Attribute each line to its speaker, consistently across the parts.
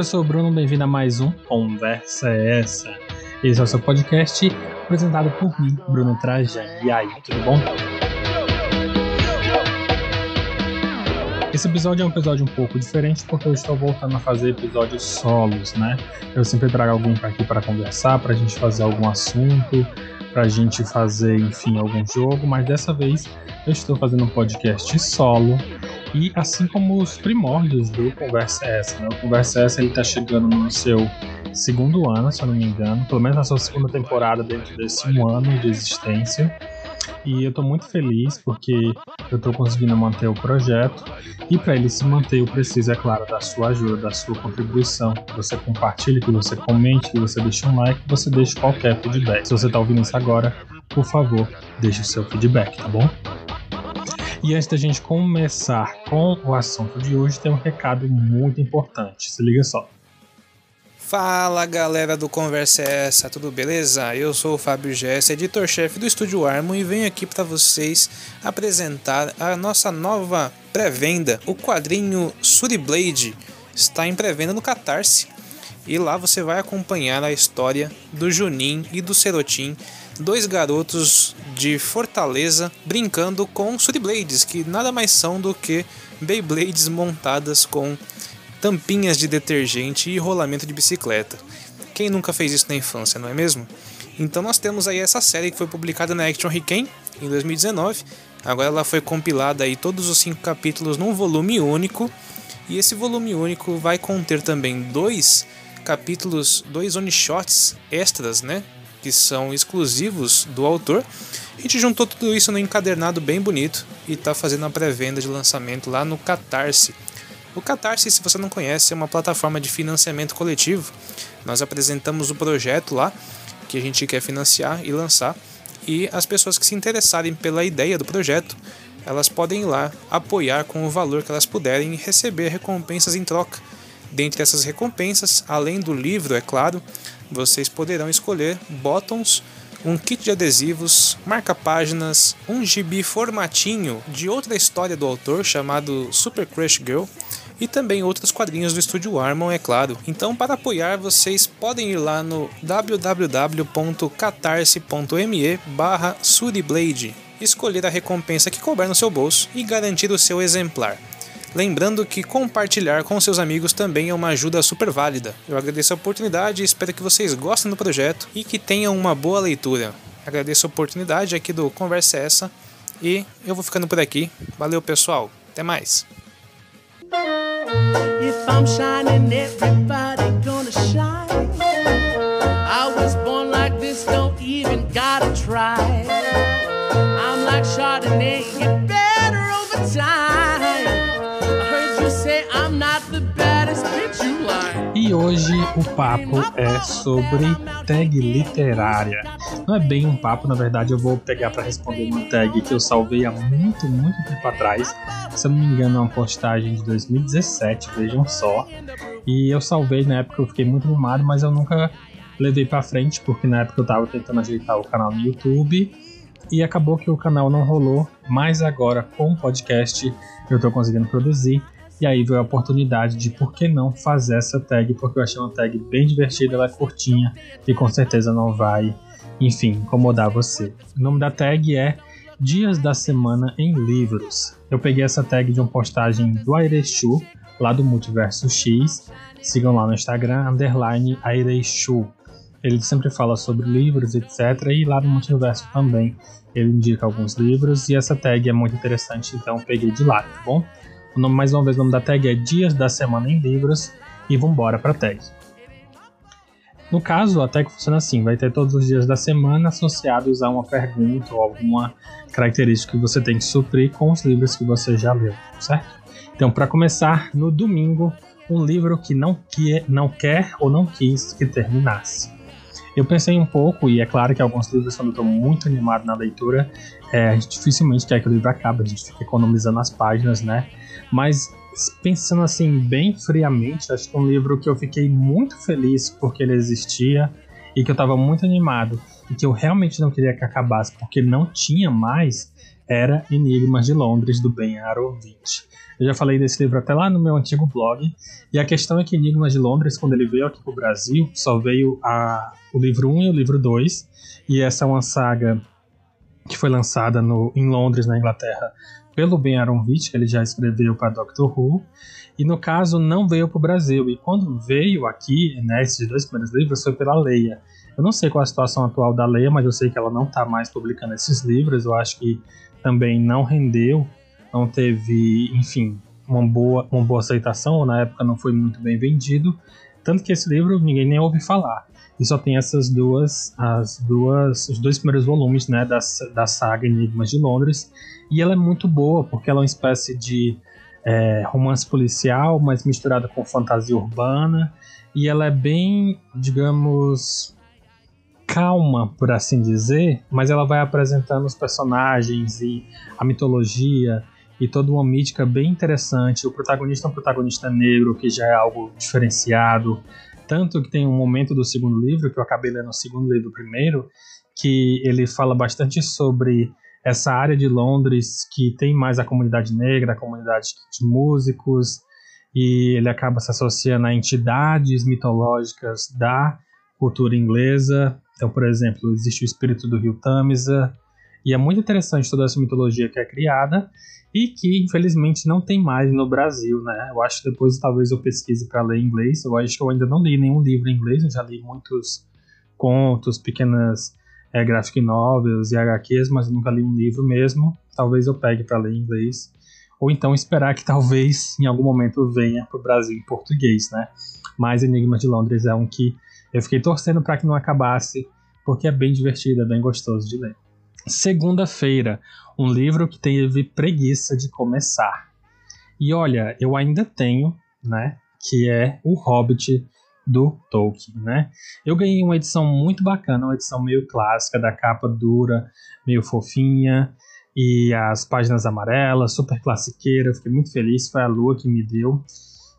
Speaker 1: eu sou o Bruno, bem-vindo a mais um Conversa é Essa. Esse é o seu podcast apresentado por mim, Bruno Trajan. E aí, tudo bom? Esse episódio é um episódio um pouco diferente porque eu estou voltando a fazer episódios solos, né? Eu sempre trago algum para aqui para conversar, para a gente fazer algum assunto, para a gente fazer, enfim, algum jogo, mas dessa vez eu estou fazendo um podcast solo e assim como os primórdios do Conversa Essa, né? O Conversa Essa ele tá chegando no seu segundo ano, se eu não me engano, pelo menos na sua segunda temporada dentro desse um ano de existência. E eu estou muito feliz porque eu estou conseguindo manter o projeto. E para ele se manter, eu preciso, é claro, da sua ajuda, da sua contribuição. Que você compartilhe, que você comente, que você deixe um like, que você deixe qualquer feedback. Se você está ouvindo isso agora, por favor, deixe o seu feedback, tá bom? E antes da gente começar com o assunto de hoje, tem um recado muito importante. Se liga só.
Speaker 2: Fala galera do Conversa é Essa, tudo beleza? Eu sou o Fábio Gess, editor-chefe do Estúdio Armo e venho aqui para vocês apresentar a nossa nova pré-venda. O quadrinho Suri Blade está em pré-venda no Catarse e lá você vai acompanhar a história do Junin e do Serotin, dois garotos de Fortaleza brincando com Suri Blades, que nada mais são do que Beyblades montadas com tampinhas de detergente e rolamento de bicicleta. Quem nunca fez isso na infância, não é mesmo? Então nós temos aí essa série que foi publicada na Action Riken em 2019. Agora ela foi compilada aí todos os cinco capítulos num volume único. E esse volume único vai conter também dois capítulos, dois one-shots extras, né? Que são exclusivos do autor. A gente juntou tudo isso num encadernado bem bonito e está fazendo a pré-venda de lançamento lá no Catarse. O Catarse, se você não conhece, é uma plataforma de financiamento coletivo. Nós apresentamos o projeto lá que a gente quer financiar e lançar e as pessoas que se interessarem pela ideia do projeto, elas podem ir lá apoiar com o valor que elas puderem e receber recompensas em troca. Dentre essas recompensas, além do livro, é claro, vocês poderão escolher bottoms, um kit de adesivos, marca-páginas, um gibi formatinho de outra história do autor chamado Super Crush Girl e também outros quadrinhos do estúdio Armon, é claro. Então, para apoiar, vocês podem ir lá no www.catarse.me barra Suriblade, escolher a recompensa que couber no seu bolso e garantir o seu exemplar. Lembrando que compartilhar com seus amigos também é uma ajuda super válida. Eu agradeço a oportunidade e espero que vocês gostem do projeto e que tenham uma boa leitura. Agradeço a oportunidade aqui do Conversa é Essa e eu vou ficando por aqui. Valeu, pessoal. Até mais. If I'm shining, everybody gonna shine. I was born like this, don't even gotta try. I'm like Chardonnay,
Speaker 1: E hoje o papo é sobre tag literária. Não é bem um papo, na verdade eu vou pegar para responder uma tag que eu salvei há muito, muito tempo atrás. Se eu não me engano, é uma postagem de 2017, vejam só. E eu salvei na época, eu fiquei muito animado, mas eu nunca levei para frente, porque na época eu tava tentando ajeitar o canal no YouTube e acabou que o canal não rolou, mas agora com o podcast eu tô conseguindo produzir. E aí veio a oportunidade de por que não fazer essa tag, porque eu achei uma tag bem divertida, ela é curtinha e com certeza não vai, enfim, incomodar você. O nome da tag é Dias da Semana em Livros. Eu peguei essa tag de uma postagem do Airechu, lá do Multiverso X. Sigam lá no Instagram, underline Airechu. Ele sempre fala sobre livros, etc. E lá no Multiverso também ele indica alguns livros. E essa tag é muito interessante, então peguei de lá, tá bom? O nome, mais uma vez, o nome da tag é Dias da Semana em Livros e vambora para a tag. No caso, a tag funciona assim: vai ter todos os dias da semana associados a uma pergunta ou alguma característica que você tem que suprir com os livros que você já leu, certo? Então, para começar, no domingo, um livro que não, que não quer ou não quis que terminasse. Eu pensei um pouco, e é claro que alguns livros, quando eu estou muito animado na leitura, é, a gente dificilmente quer que o livro acabe, a gente fica economizando as páginas, né? Mas pensando assim bem friamente, acho que um livro que eu fiquei muito feliz porque ele existia e que eu estava muito animado e que eu realmente não queria que acabasse porque não tinha mais era Enigmas de Londres, do Ben Aronovich. Eu já falei desse livro até lá no meu antigo blog, e a questão é que Enigmas de Londres, quando ele veio aqui para o Brasil, só veio a, o livro 1 e o livro 2, e essa é uma saga que foi lançada no, em Londres, na Inglaterra, pelo Ben Aronovich, que ele já escreveu para Doctor Who, e no caso não veio para o Brasil. E quando veio aqui, né, esses dois primeiros livros, foi pela Leia. Eu não sei qual a situação atual da Leia, mas eu sei que ela não está mais publicando esses livros. Eu acho que também não rendeu, não teve, enfim, uma boa, uma boa aceitação, ou na época não foi muito bem vendido. Tanto que esse livro ninguém nem ouve falar. E só tem essas duas, as duas, os dois primeiros volumes, né, da, da saga Enigmas de Londres. E ela é muito boa, porque ela é uma espécie de é, romance policial, mas misturada com fantasia urbana. E ela é bem, digamos, calma, por assim dizer, mas ela vai apresentando os personagens e a mitologia e toda uma mítica bem interessante. O protagonista é um protagonista negro, que já é algo diferenciado. Tanto que tem um momento do segundo livro, que eu acabei lendo o segundo livro primeiro, que ele fala bastante sobre essa área de Londres que tem mais a comunidade negra, a comunidade de músicos, e ele acaba se associando a entidades mitológicas da cultura inglesa. Então, por exemplo, existe o espírito do rio Tamisa, e é muito interessante toda essa mitologia que é criada e que infelizmente não tem mais no Brasil, né? Eu acho que depois talvez eu pesquise para ler em inglês. Eu acho que eu ainda não li nenhum livro em inglês, eu já li muitos contos, pequenas é, graphic novels e HQs, mas eu nunca li um livro mesmo. Talvez eu pegue para ler em inglês. Ou então esperar que talvez em algum momento venha para o Brasil em português, né? Mas Enigma de Londres é um que eu fiquei torcendo para que não acabasse, porque é bem divertido, é bem gostoso de ler. Segunda-feira, um livro que teve preguiça de começar. E olha, eu ainda tenho, né? Que é O Hobbit do Tolkien, né? Eu ganhei uma edição muito bacana, uma edição meio clássica, da capa dura, meio fofinha, e as páginas amarelas, super classiqueira, fiquei muito feliz, foi a Lua que me deu.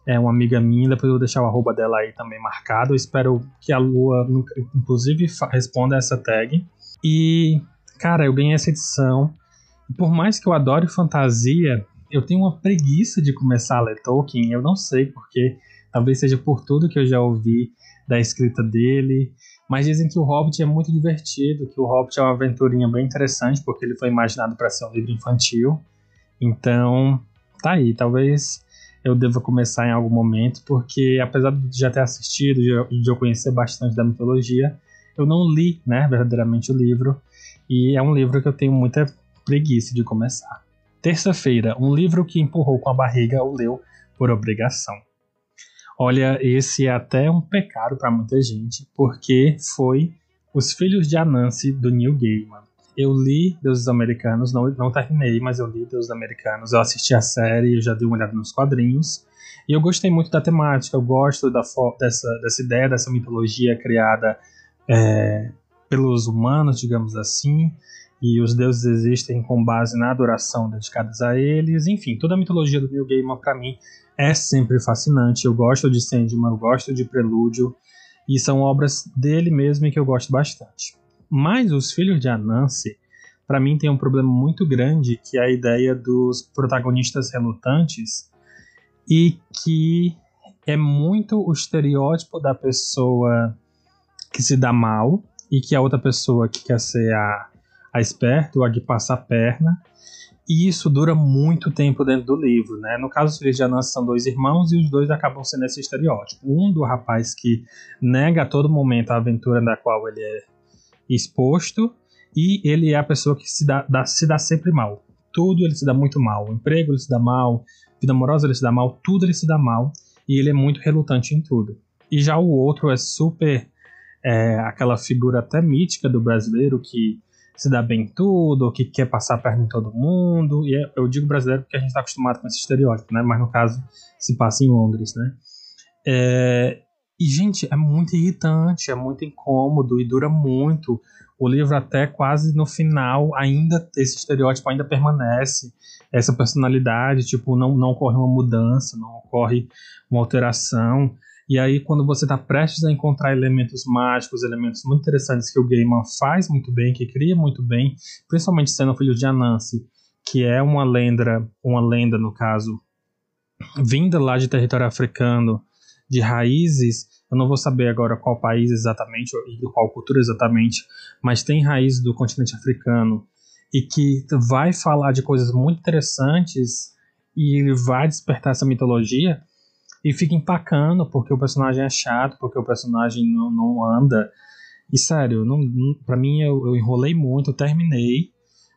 Speaker 1: É uma amiga minha, depois eu vou deixar o arroba dela aí também marcado. Eu espero que a Lua, inclusive, responda essa tag. E, cara, eu ganhei essa edição. Por mais que eu adore fantasia, eu tenho uma preguiça de começar a ler Tolkien. Eu não sei porque Talvez seja por tudo que eu já ouvi da escrita dele. Mas dizem que o Hobbit é muito divertido, que o Hobbit é uma aventurinha bem interessante, porque ele foi imaginado para ser um livro infantil. Então, tá aí. Talvez eu deva começar em algum momento, porque apesar de já ter assistido de eu conhecer bastante da mitologia, eu não li, né, verdadeiramente o livro. E é um livro que eu tenho muita preguiça de começar. Terça-feira, um livro que empurrou com a barriga o leu por obrigação. Olha, esse é até um pecado para muita gente, porque foi Os Filhos de Anansi, do Neil Gaiman. Eu li Deuses Americanos, não, não terminei, mas eu li Deuses Americanos, eu assisti a série, eu já dei uma olhada nos quadrinhos, e eu gostei muito da temática, eu gosto da, dessa, dessa ideia, dessa mitologia criada é, pelos humanos, digamos assim, e os deuses existem com base na adoração dedicadas a eles, enfim, toda a mitologia do Neil Gaiman para mim é sempre fascinante. Eu gosto de Sandman, eu gosto de Prelúdio, e são obras dele mesmo que eu gosto bastante. Mas Os Filhos de Anansi, para mim, tem um problema muito grande, que é a ideia dos protagonistas relutantes e que é muito o estereótipo da pessoa que se dá mal e que a outra pessoa que quer ser a, a esperta ou a que passa a perna e isso dura muito tempo dentro do livro, né? No caso, os filhos de Anansi são dois irmãos e os dois acabam sendo esse estereótipo. Um do rapaz que nega a todo momento a aventura na qual ele é exposto e ele é a pessoa que se dá, dá, se dá sempre mal. Tudo ele se dá muito mal. O emprego ele se dá mal, vida amorosa ele se dá mal, tudo ele se dá mal e ele é muito relutante em tudo. E já o outro é super é, aquela figura até mítica do brasileiro que se dá bem em tudo, que quer passar a perna em todo mundo. E é, eu digo brasileiro porque a gente está acostumado com esse estereótipo, né? Mas no caso se passa em Londres, né? É, e, gente, é muito irritante, é muito incômodo e dura muito. O livro até quase no final ainda esse estereótipo ainda permanece. Essa personalidade, tipo, não, não ocorre uma mudança, não ocorre uma alteração. E aí, quando você está prestes a encontrar elementos mágicos, elementos muito interessantes que o Gaiman faz muito bem, que cria muito bem, principalmente sendo filho de Anansi, que é uma lenda, uma lenda no caso, vinda lá de território africano, de raízes, eu não vou saber agora qual país exatamente e qual cultura exatamente, mas tem raízes do continente africano e que vai falar de coisas muito interessantes e ele vai despertar essa mitologia e fica empacando porque o personagem é chato, porque o personagem não, não anda. E sério, não, não, pra mim eu, eu enrolei muito, eu terminei,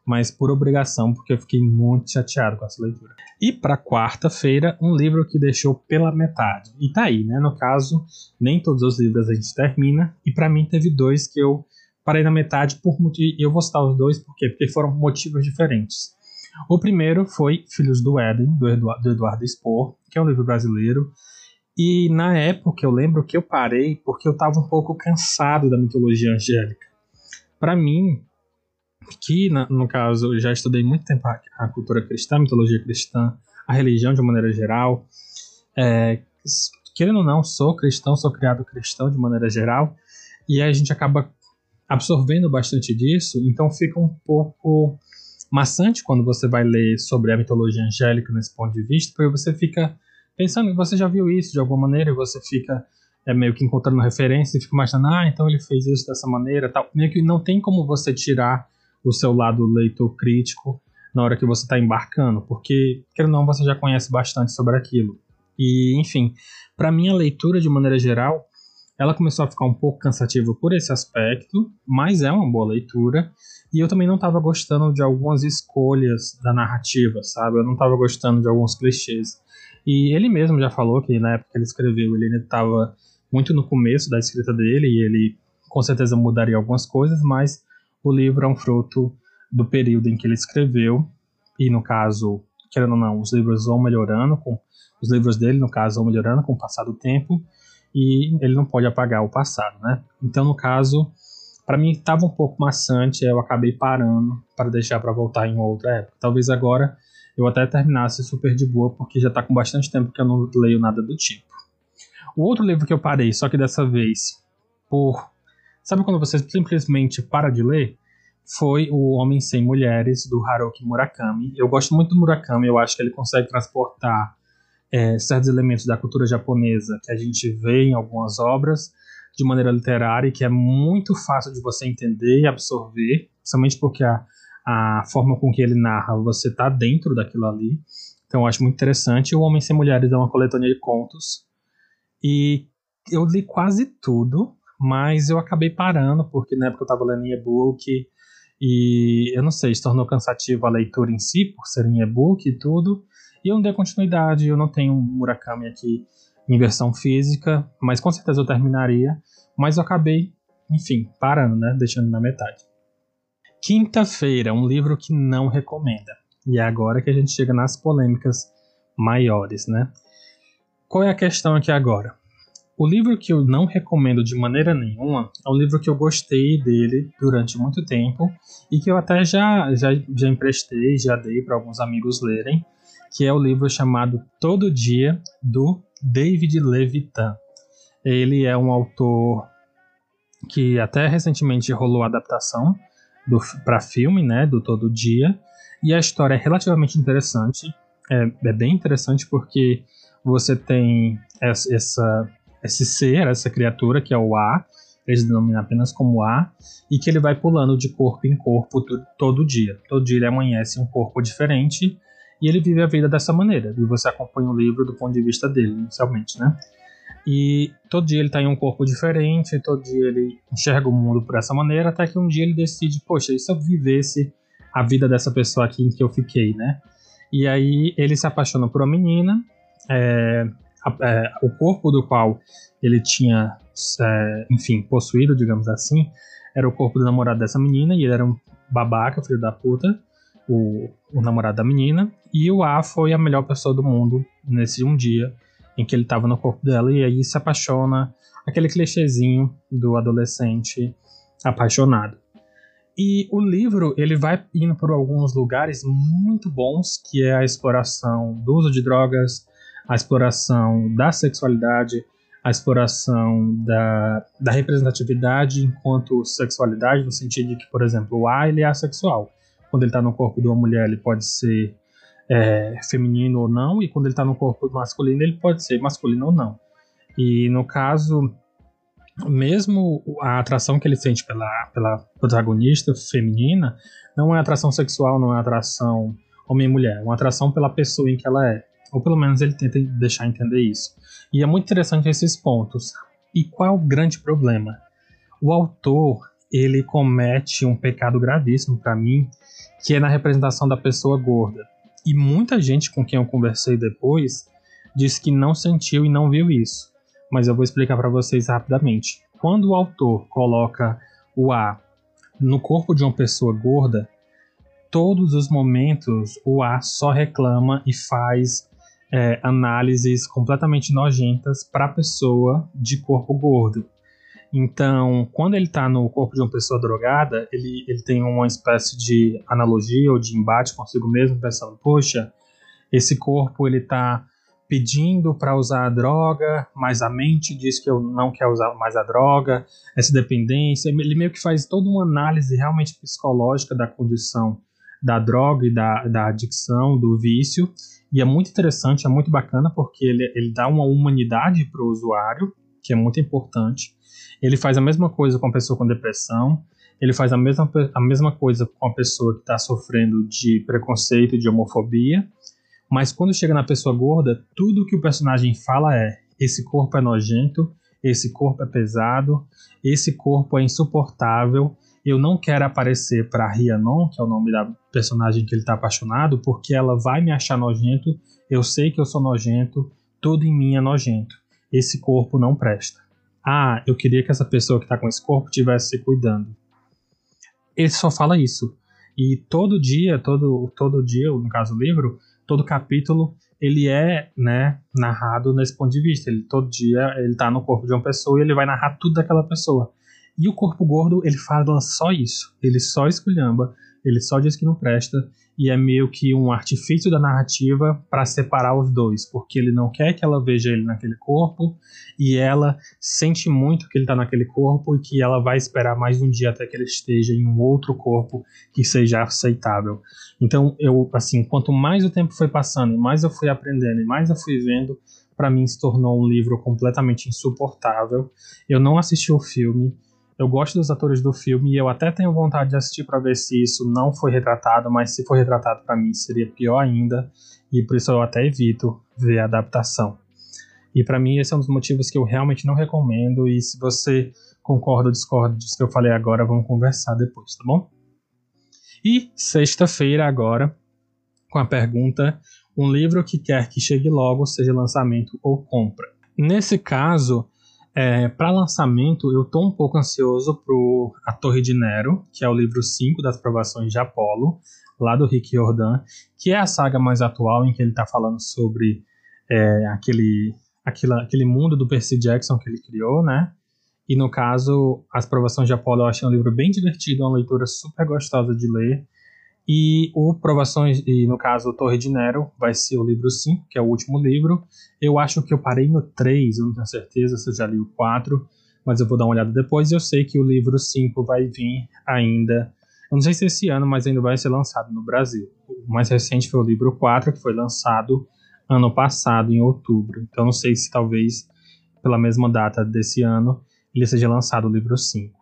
Speaker 1: mas por obrigação, porque eu fiquei muito chateado com essa leitura. E para quarta-feira, um livro que deixou pela metade. E tá aí, né? No caso, nem todos os livros a gente termina, e para mim teve dois que eu parei na metade por motivo. Eu vou citar os dois por quê? Porque foram motivos diferentes. O primeiro foi Filhos do Éden, do Eduardo, do Eduardo Spohr, que é um livro brasileiro. E na época eu lembro que eu parei porque eu estava um pouco cansado da mitologia angélica. Para mim, que no caso já estudei muito tempo a, cultura cristã, a mitologia cristã, a religião de maneira geral, é, querendo ou não, sou cristão, sou criado cristão de maneira geral, e a gente acaba absorvendo bastante disso, então fica um pouco maçante quando você vai ler sobre a mitologia angélica nesse ponto de vista, porque você fica pensando que você já viu isso de alguma maneira e você fica é, meio que encontrando referência e fica imaginando, ah, então ele fez isso dessa maneira, tal. Meio que não tem como você tirar o seu lado leitor crítico na hora que você está embarcando, porque, quer ou não, você já conhece bastante sobre aquilo. E, enfim, para mim a leitura de maneira geral ela começou a ficar um pouco cansativa por esse aspecto, mas é uma boa leitura. E eu também não estava gostando de algumas escolhas da narrativa, sabe? Eu não estava gostando de alguns clichês. E ele mesmo já falou que na época que ele escreveu, ele ainda estava muito no começo da escrita dele e ele com certeza mudaria algumas coisas, mas o livro é um fruto do período em que ele escreveu. E no caso, querendo ou não, os livros vão melhorando, com os livros dele, no caso, vão melhorando com o passar do tempo e ele não pode apagar o passado, né? Então, no caso, para mim estava um pouco maçante, eu acabei parando para deixar para voltar em outra época. Talvez agora eu até terminasse super de boa, porque já está com bastante tempo que eu não leio nada do tipo. O outro livro que eu parei, só que dessa vez por. Sabe quando você simplesmente para de ler? Foi O Homem Sem Mulheres, do Haruki Murakami. Eu gosto muito do Murakami, eu acho que ele consegue transportar é, certos elementos da cultura japonesa que a gente vê em algumas obras de maneira literária e que é muito fácil de você entender e absorver, somente porque a, a forma com que ele narra, você está dentro daquilo ali. Então eu acho muito interessante. O Homem Sem Mulheres é uma coletânea de contos. E eu li quase tudo, mas eu acabei parando, porque na época eu estava lendo e-book e eu não sei, se tornou cansativo a leitura em si, por ser em e-book e tudo. E eu não dei continuidade, eu não tenho Murakami aqui em versão física, mas com certeza eu terminaria. Mas eu acabei, enfim, parando, né? Deixando na metade. Quinta-feira, um livro que não recomenda. E é agora que a gente chega nas polêmicas maiores, né? Qual é a questão aqui agora? O livro que eu não recomendo de maneira nenhuma é um livro que eu gostei dele durante muito tempo e que eu até já, já, já emprestei, já dei para alguns amigos lerem, que é o livro chamado Todo Dia, do David Levitan. Ele é um autor que até recentemente rolou a adaptação para filme, né, do Todo Dia, e a história é relativamente interessante. É, é bem interessante porque você tem essa, esse ser, essa criatura que é o A, eles denominam apenas como A, e que ele vai pulando de corpo em corpo todo dia. Todo dia ele amanhece um corpo diferente e ele vive a vida dessa maneira. E você acompanha o livro do ponto de vista dele, inicialmente, né? E todo dia ele está em um corpo diferente, todo dia ele enxerga o mundo por essa maneira, até que um dia ele decide, poxa, e se eu vivesse a vida dessa pessoa aqui em que eu fiquei, né? E aí ele se apaixona por uma menina, é, é, o corpo do qual ele tinha, é, enfim, possuído, digamos assim, era o corpo do namorado dessa menina, e ele era um babaca, filho da puta, o, o namorado da menina, e o A foi a melhor pessoa do mundo nesse um dia em que ele estava no corpo dela, e aí se apaixona, aquele clichêzinho do adolescente apaixonado. E o livro ele vai indo por alguns lugares muito bons, que é a exploração do uso de drogas, a exploração da sexualidade, a exploração da, da representatividade enquanto sexualidade, no sentido de que, por exemplo, o A ele é assexual, quando ele está no corpo de uma mulher, ele pode ser é, feminino ou não, e quando ele está no corpo masculino, ele pode ser masculino ou não. E no caso, mesmo a atração que ele sente pela, pela protagonista feminina não é atração sexual, não é atração homem-mulher, é uma atração pela pessoa em que ela é. Ou pelo menos ele tenta deixar entender isso. E é muito interessante esses pontos. E qual é o grande problema? O autor, ele comete um pecado gravíssimo para mim, que é na representação da pessoa gorda. E muita gente com quem eu conversei depois disse que não sentiu e não viu isso. Mas eu vou explicar para vocês rapidamente. Quando o autor coloca o A no corpo de uma pessoa gorda, todos os momentos o A só reclama e faz é, análises completamente nojentas para pessoa de corpo gordo. Então, quando ele está no corpo de uma pessoa drogada, ele, ele tem uma espécie de analogia ou de embate consigo mesmo, pensando: poxa, esse corpo ele está pedindo para usar a droga, mas a mente diz que eu não quero usar mais a droga, essa dependência. Ele meio que faz toda uma análise realmente psicológica da condição da droga e da, da adicção, do vício. E é muito interessante, é muito bacana, porque ele, ele dá uma humanidade para o usuário, que é muito importante. Ele faz a mesma coisa com a pessoa com depressão, ele faz a mesma, a mesma coisa com a pessoa que está sofrendo de preconceito, de homofobia. Mas quando chega na pessoa gorda, tudo que o personagem fala é: esse corpo é nojento, esse corpo é pesado, esse corpo é insuportável. Eu não quero aparecer para Rhiannon, que é o nome da personagem que ele está apaixonado, porque ela vai me achar nojento. Eu sei que eu sou nojento, tudo em mim é nojento. Esse corpo não presta. Ah, eu queria que essa pessoa que está com esse corpo estivesse se cuidando. Ele só fala isso. E todo dia, todo, todo dia, no caso do livro, todo capítulo ele é né, narrado nesse ponto de vista. Ele todo dia ele está no corpo de uma pessoa e ele vai narrar tudo daquela pessoa. E o corpo gordo ele fala só isso. Ele só esculhamba, ele só diz que não presta e é meio que um artifício da narrativa para separar os dois, porque ele não quer que ela veja ele naquele corpo e ela sente muito que ele está naquele corpo e que ela vai esperar mais um dia até que ele esteja em um outro corpo que seja aceitável. Então, eu assim, quanto mais o tempo foi passando, e mais eu fui aprendendo e mais eu fui vendo, para mim se tornou um livro completamente insuportável. Eu não assisti o filme, eu gosto dos atores do filme e eu até tenho vontade de assistir para ver se isso não foi retratado, mas se for retratado para mim seria pior ainda, e por isso eu até evito ver a adaptação. E para mim esse é um dos motivos que eu realmente não recomendo e se você concorda ou discorda disso que eu falei agora, vamos conversar depois, tá bom? E sexta-feira agora, com a pergunta: um livro que quer que chegue logo, seja lançamento ou compra. Nesse caso, é, para lançamento, eu estou um pouco ansioso pro A Torre de Nero, que é o livro 5 das provações de Apolo, lá do Rick Jordan, que é a saga mais atual em que ele está falando sobre é, aquele, aquele, aquele mundo do Percy Jackson que ele criou, né? E no caso, As Provações de Apolo eu achei um livro bem divertido, uma leitura super gostosa de ler. E o Provações, e no caso, Torre de Nero, vai ser o livro 5, que é o último livro. Eu acho que eu parei no 3, eu não tenho certeza se eu já li o 4, mas eu vou dar uma olhada depois. Eu sei que o livro 5 vai vir ainda. Eu não sei se esse ano, mas ainda vai ser lançado no Brasil. O mais recente foi o livro 4, que foi lançado ano passado, em outubro. Então não sei se talvez pela mesma data desse ano ele seja lançado o livro 5.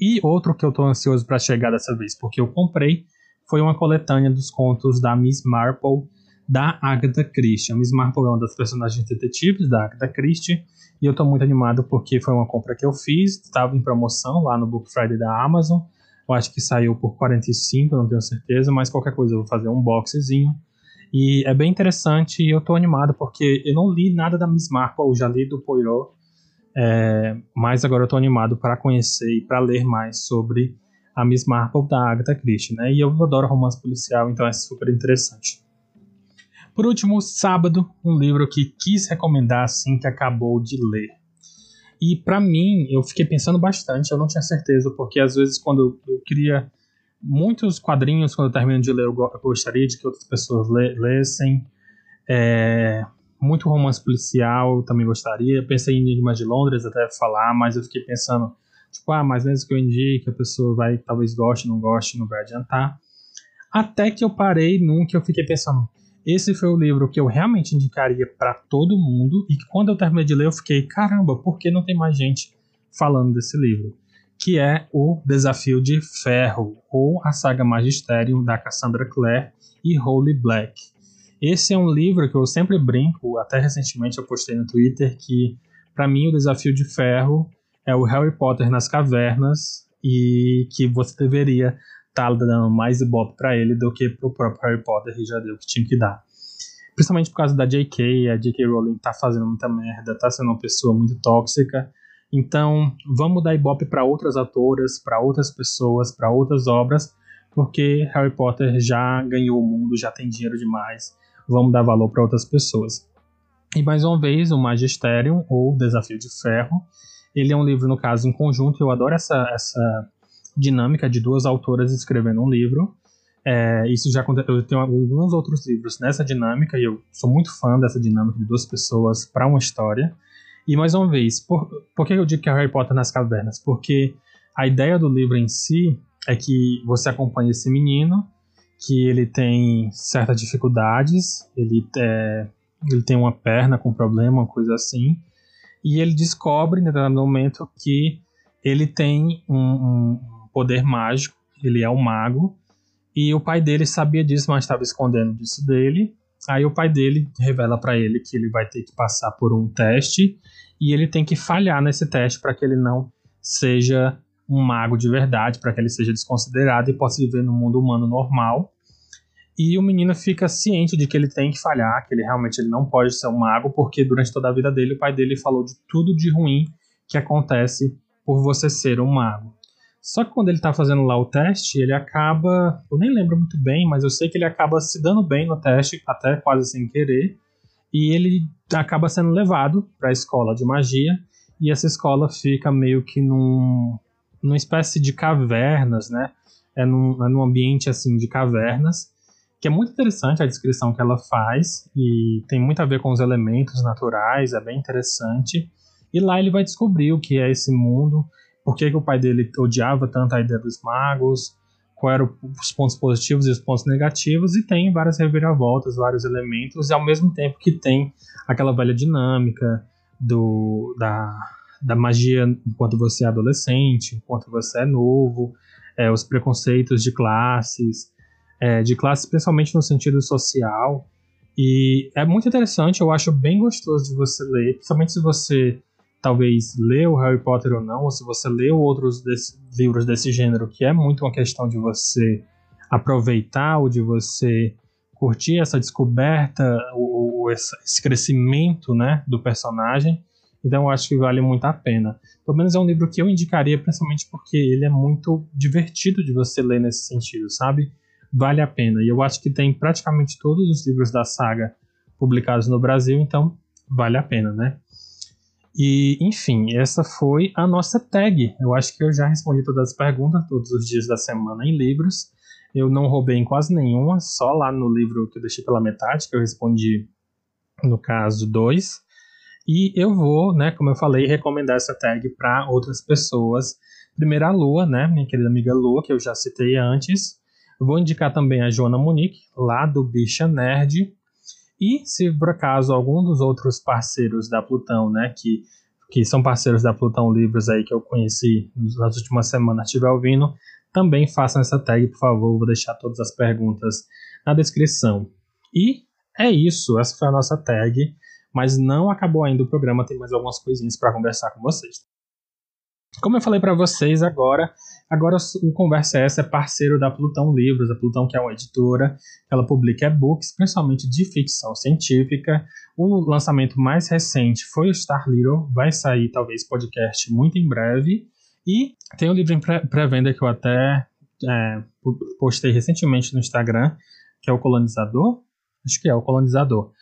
Speaker 1: E outro que eu estou ansioso para chegar dessa vez, porque eu comprei foi uma coletânea dos contos da Miss Marple da Agatha Christie. A Miss Marple é uma das personagens detetives da Agatha Christie e eu estou muito animado porque foi uma compra que eu fiz, estava em promoção lá no Book Friday da Amazon. Eu acho que saiu por 45, não tenho certeza, mas qualquer coisa eu vou fazer um boxezinho. E é bem interessante e eu estou animado porque eu não li nada da Miss Marple, eu já li do Poirot, é, mas agora eu estou animado para conhecer e para ler mais sobre a Miss Marple da Agatha Christie, né? E eu adoro romance policial, então é super interessante. Por último, sábado, um livro que quis recomendar assim que acabou de ler. E para mim, eu fiquei pensando bastante, eu não tinha certeza, porque às vezes quando eu queria muitos quadrinhos, quando eu termino de ler, eu gostaria de que outras pessoas lessem. É, muito romance policial, também gostaria. Pensei em Enigma de Londres até falar, mas eu fiquei pensando Tipo, ah, mas mesmo que eu indique, a pessoa vai, talvez goste, não goste, não vai adiantar. Até que eu parei num que eu fiquei pensando, esse foi o livro que eu realmente indicaria para todo mundo e que quando eu terminei de ler eu fiquei, caramba, por que não tem mais gente falando desse livro? Que é o Desafio de Ferro, ou a saga Magistério da Cassandra Clare e Holy Black. Esse é um livro que eu sempre brinco, até recentemente eu postei no Twitter que para mim o Desafio de Ferro é o Harry Potter nas cavernas e que você deveria estar tá dando mais ibope para ele do que pro próprio Harry Potter e já deu o que tinha que dar. Principalmente por causa da J.K., a J.K. Rowling tá fazendo muita merda, tá sendo uma pessoa muito tóxica. Então, vamos dar ibope para outras autoras, para outras pessoas, para outras obras, porque Harry Potter já ganhou o mundo, já tem dinheiro demais. Vamos dar valor para outras pessoas. E mais uma vez, o Magisterium, ou Desafio de Ferro. Ele é um livro, no caso, em conjunto. Eu adoro essa, essa dinâmica de duas autoras escrevendo um livro. É, isso já aconteceu. Eu tenho alguns outros livros nessa dinâmica e eu sou muito fã dessa dinâmica de duas pessoas para uma história. E mais uma vez, por, por que eu digo que é Harry Potter nas cavernas? Porque a ideia do livro em si é que você acompanha esse menino, que ele tem certas dificuldades, ele, é, ele tem uma perna com problema, uma coisa assim, e ele descobre em determinado momento que ele tem um, um poder mágico, ele é um mago, e o pai dele sabia disso, mas estava escondendo disso dele. Aí o pai dele revela para ele que ele vai ter que passar por um teste e ele tem que falhar nesse teste para que ele não seja um mago de verdade, para que ele seja desconsiderado e possa viver no mundo humano normal. E o menino fica ciente de que ele tem que falhar, que ele realmente ele não pode ser um mago, porque durante toda a vida dele o pai dele falou de tudo de ruim que acontece por você ser um mago. Só que quando ele tá fazendo lá o teste, ele acaba. Eu nem lembro muito bem, mas eu sei que ele acaba se dando bem no teste, até quase sem querer. E ele acaba sendo levado para a escola de magia. E essa escola fica meio que num, numa espécie de cavernas, né? É num, é num ambiente assim de cavernas. Que é muito interessante a descrição que ela faz. E tem muito a ver com os elementos naturais, é bem interessante. E lá ele vai descobrir o que é esse mundo por que, que o pai dele odiava tanto a ideia dos magos, quais eram os pontos positivos e os pontos negativos, e tem várias reviravoltas, vários elementos, e ao mesmo tempo que tem aquela velha dinâmica do, da, da magia enquanto você é adolescente, enquanto você é novo, é, os preconceitos de classes, é, de classes principalmente no sentido social. E é muito interessante, eu acho bem gostoso de você ler, principalmente se você talvez leu Harry Potter ou não, ou se você leu outros desse, livros desse gênero, que é muito uma questão de você aproveitar ou de você curtir essa descoberta, ou, esse crescimento né, do personagem. Então eu acho que vale muito a pena. Pelo menos é um livro que eu indicaria, principalmente porque ele é muito divertido de você ler nesse sentido, sabe? Vale a pena. E eu acho que tem praticamente todos os livros da saga publicados no Brasil, então vale a pena, né? E, enfim, essa foi a nossa tag. Eu acho que eu já respondi todas as perguntas, todos os dias da semana em livros. Eu não roubei em quase nenhuma, só lá no livro que eu deixei pela metade, que eu respondi, no caso, dois. E eu vou, né, como eu falei, recomendar essa tag para outras pessoas. Primeiro a Lua, né, minha querida amiga Lua, que eu já citei antes. Vou indicar também a Joana Monique, lá do Bicha Nerd. E se por acaso algum dos outros parceiros da Plutão, né, que, que são parceiros da Plutão Livros aí que eu conheci nas últimas semanas estiver ouvindo, também façam essa tag, por favor. Vou deixar todas as perguntas na descrição. E é isso, essa foi a nossa tag, mas não acabou ainda o programa, tem mais algumas coisinhas para conversar com vocês. Como eu falei para vocês agora, agora o Conversa Essa é parceiro da Plutão Livros, a Plutão que é uma editora, ela publica e-books, principalmente de ficção científica. O lançamento mais recente foi o Star Little, vai sair talvez podcast muito em breve. E tem um livro em pré-venda que eu até é, postei recentemente no Instagram, que é o Colonizador. Acho que é o Colonizador.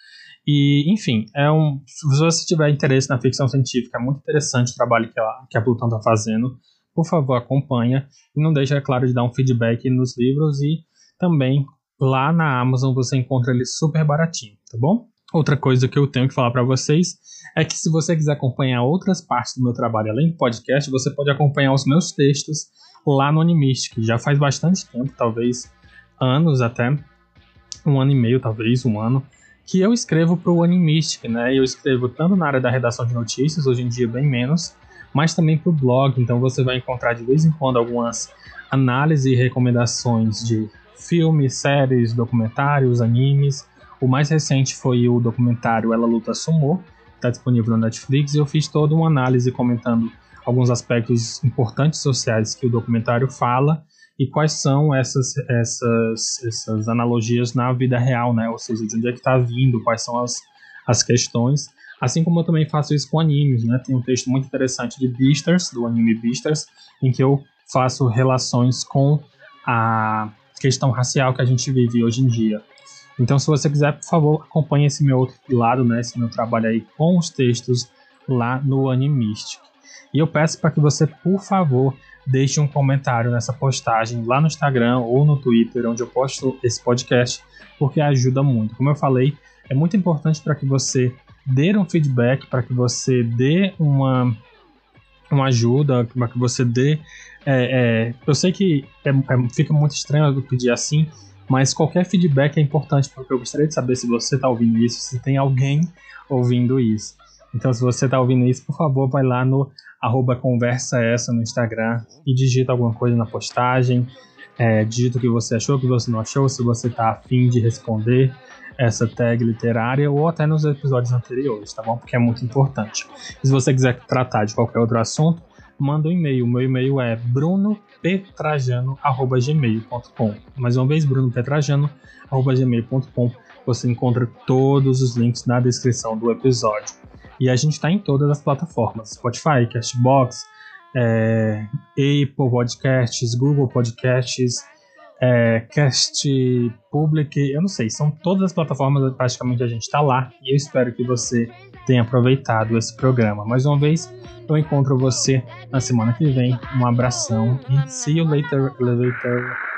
Speaker 1: E, enfim, é um, se você tiver interesse na ficção científica, é muito interessante o trabalho que a, que a Plutão está fazendo. Por favor, acompanha e não deixe, é claro, de dar um feedback nos livros e também lá na Amazon você encontra ele super baratinho, tá bom? Outra coisa que eu tenho que falar para vocês é que se você quiser acompanhar outras partes do meu trabalho além do podcast, você pode acompanhar os meus textos lá no Animistic. Já faz bastante tempo, talvez anos até, um ano e meio talvez, um ano, que eu escrevo para o Animistic, né? Eu escrevo tanto na área da redação de notícias, hoje em dia bem menos, mas também para o blog. Então você vai encontrar de vez em quando algumas análises e recomendações de filmes, séries, documentários, animes. O mais recente foi o documentário Ela Luta Sumô, está disponível na Netflix, e eu fiz toda uma análise comentando alguns aspectos importantes sociais que o documentário fala e quais são essas, essas, essas analogias na vida real, né? Ou seja, de onde é que está vindo, quais são as, as questões. Assim como eu também faço isso com animes, né? Tem um texto muito interessante de Beastars, do anime Beastars, em que eu faço relações com a questão racial que a gente vive hoje em dia. Então, se você quiser, por favor, acompanhe esse meu outro lado, né? Esse meu trabalho aí com os textos lá no Animistic. E eu peço para que você, por favor, deixe um comentário nessa postagem lá no Instagram ou no Twitter, onde eu posto esse podcast, porque ajuda muito. Como eu falei, é muito importante para que você dê um feedback, para que você dê uma, uma ajuda, para que você dê. É, é, eu sei que é, é fica muito estranho eu pedir assim, mas qualquer feedback é importante, porque eu gostaria de saber se você está ouvindo isso, se tem alguém ouvindo isso. Então, se você está ouvindo isso, por favor, vai lá no arroba conversa essa no Instagram e digita alguma coisa na postagem. É, digita o que você achou, o que você não achou, se você está afim de responder essa tag literária ou até nos episódios anteriores, tá bom? Porque é muito importante. E se você quiser tratar de qualquer outro assunto, manda um e-mail. Meu e-mail é brunopetrajano.gmail.com Mais uma vez, brunopetrajano.gmail.com Você encontra todos os links na descrição do episódio. E a gente está em todas as plataformas: Spotify, Castbox, é, Apple Podcasts, Google Podcasts, é, Cast Public, eu não sei, são todas as plataformas, praticamente a gente está lá e eu espero que você tenha aproveitado esse programa. Mais uma vez, eu encontro você na semana que vem. Um abração e see you later, elevator.